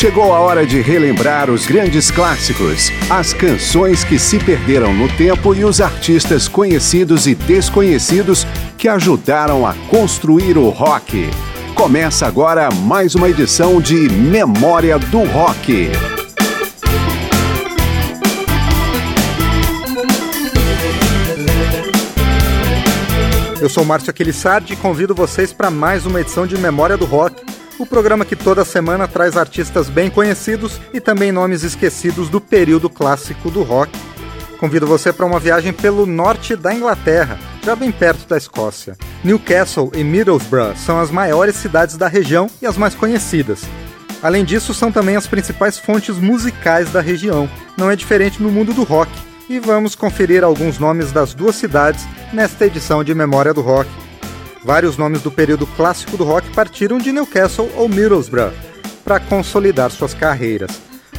Chegou a hora de relembrar os grandes clássicos, as canções que se perderam no tempo e os artistas conhecidos e desconhecidos que ajudaram a construir o rock. Começa agora mais uma edição de Memória do Rock. Eu sou Márcio Aquilissardi e convido vocês para mais uma edição de Memória do Rock o programa que toda semana traz artistas bem conhecidos e também nomes esquecidos do período clássico do rock. Convido você para uma viagem pelo norte da Inglaterra, já bem perto da Escócia. Newcastle e Middlesbrough são as maiores cidades da região e as mais conhecidas. Além disso, são também as principais fontes musicais da região. Não é diferente no mundo do rock. E vamos conferir alguns nomes das duas cidades nesta edição de Memória do Rock. Vários nomes do período clássico do rock partiram de Newcastle ou Middlesbrough para consolidar suas carreiras.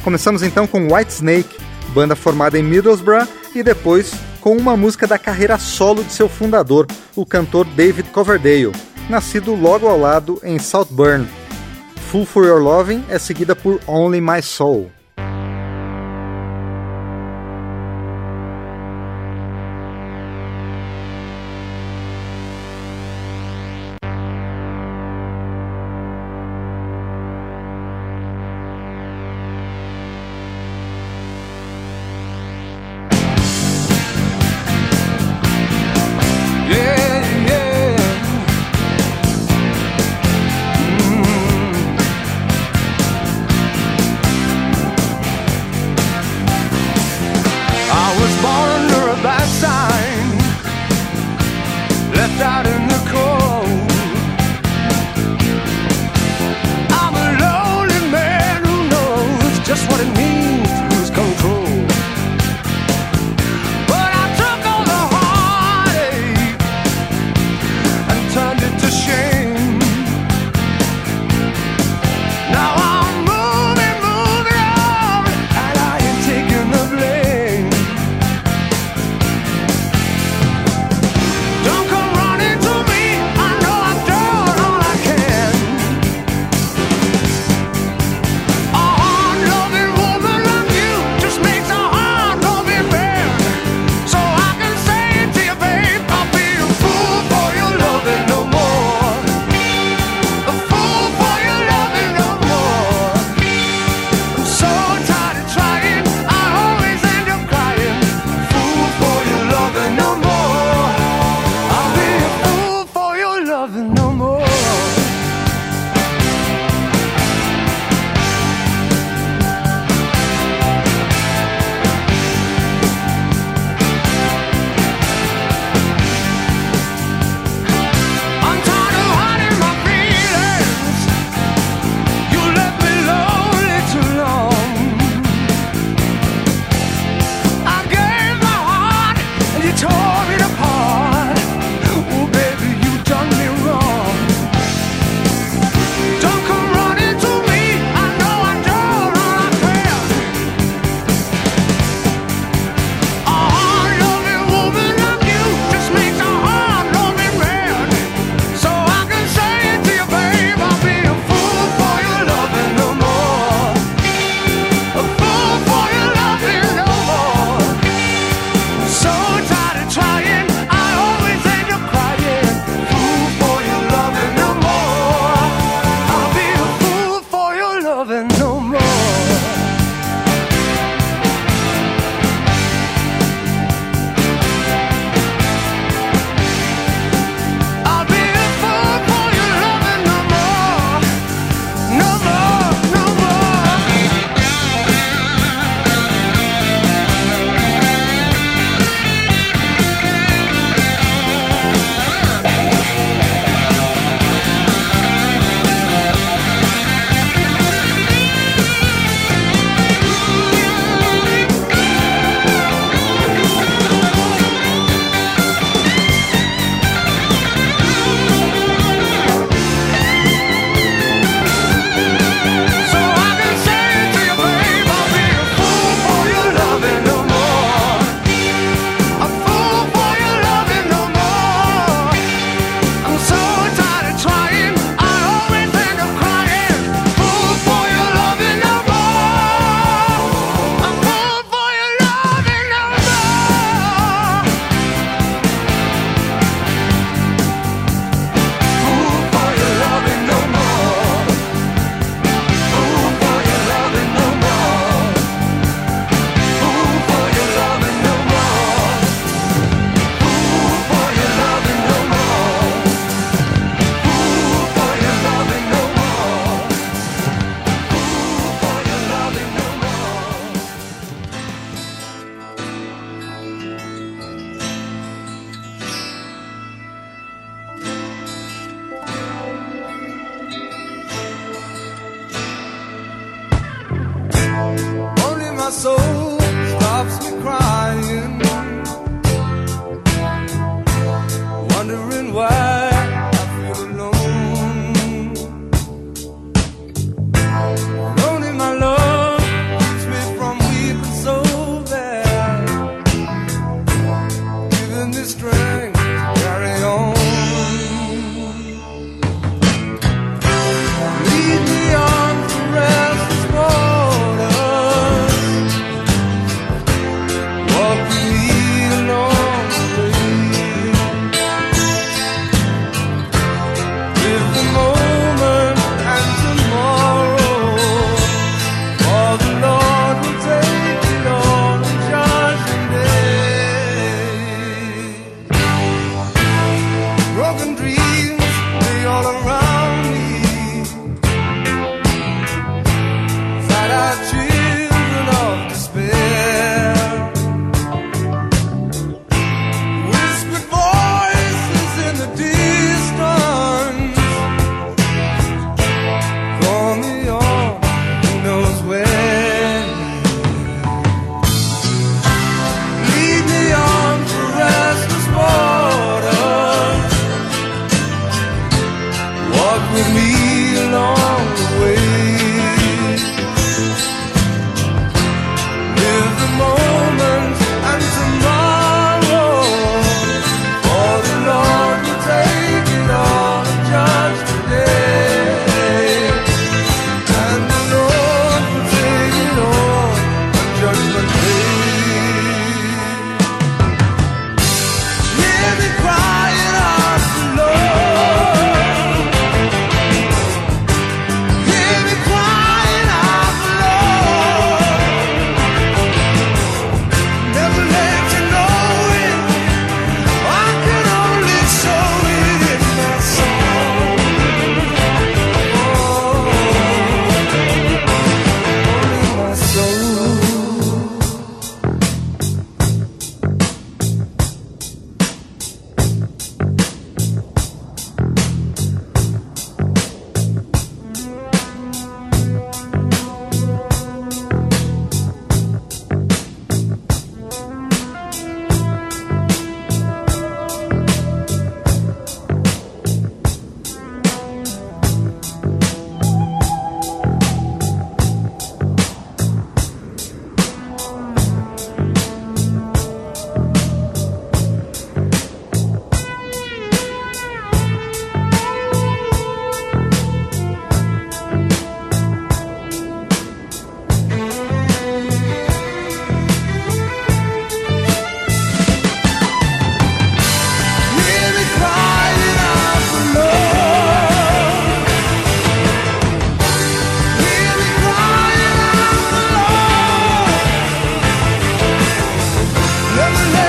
Começamos então com Whitesnake, banda formada em Middlesbrough, e depois com uma música da carreira solo de seu fundador, o cantor David Coverdale, nascido logo ao lado em Southburn. Full for Your Loving é seguida por Only My Soul. wondering why. love.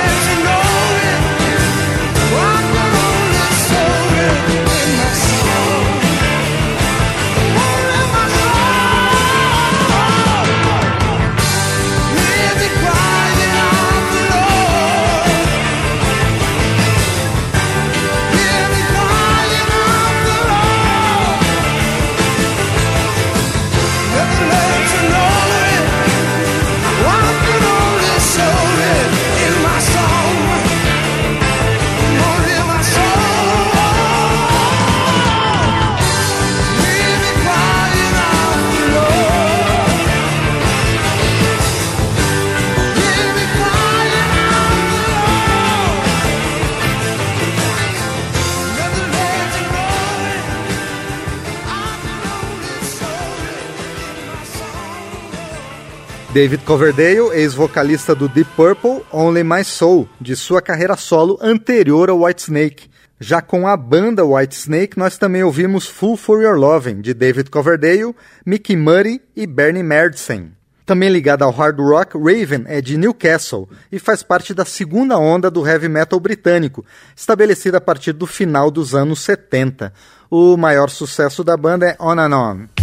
David Coverdale, ex-vocalista do Deep Purple, Only My Soul, de sua carreira solo anterior ao Whitesnake. Já com a banda Whitesnake, nós também ouvimos Full for Your Loving, de David Coverdale, Mickey Murray e Bernie Merdsen. Também ligada ao hard rock, Raven é de Newcastle e faz parte da segunda onda do heavy metal britânico, estabelecida a partir do final dos anos 70. O maior sucesso da banda é On and On.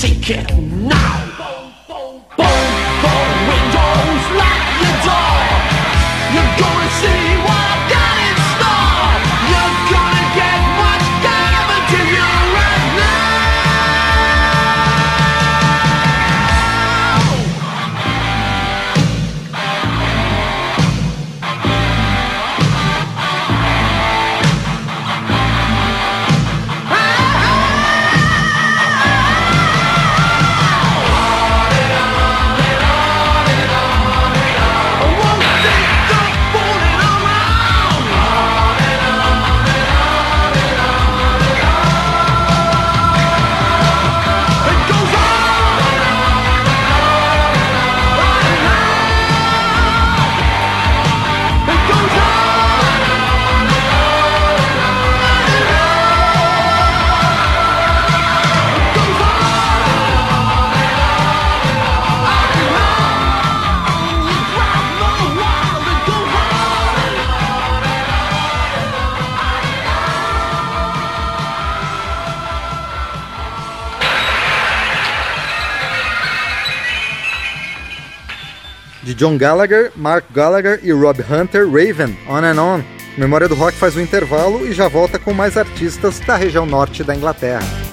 Take it now. John Gallagher, Mark Gallagher e Rob Hunter, Raven, On and On. Memória do Rock faz um intervalo e já volta com mais artistas da região norte da Inglaterra.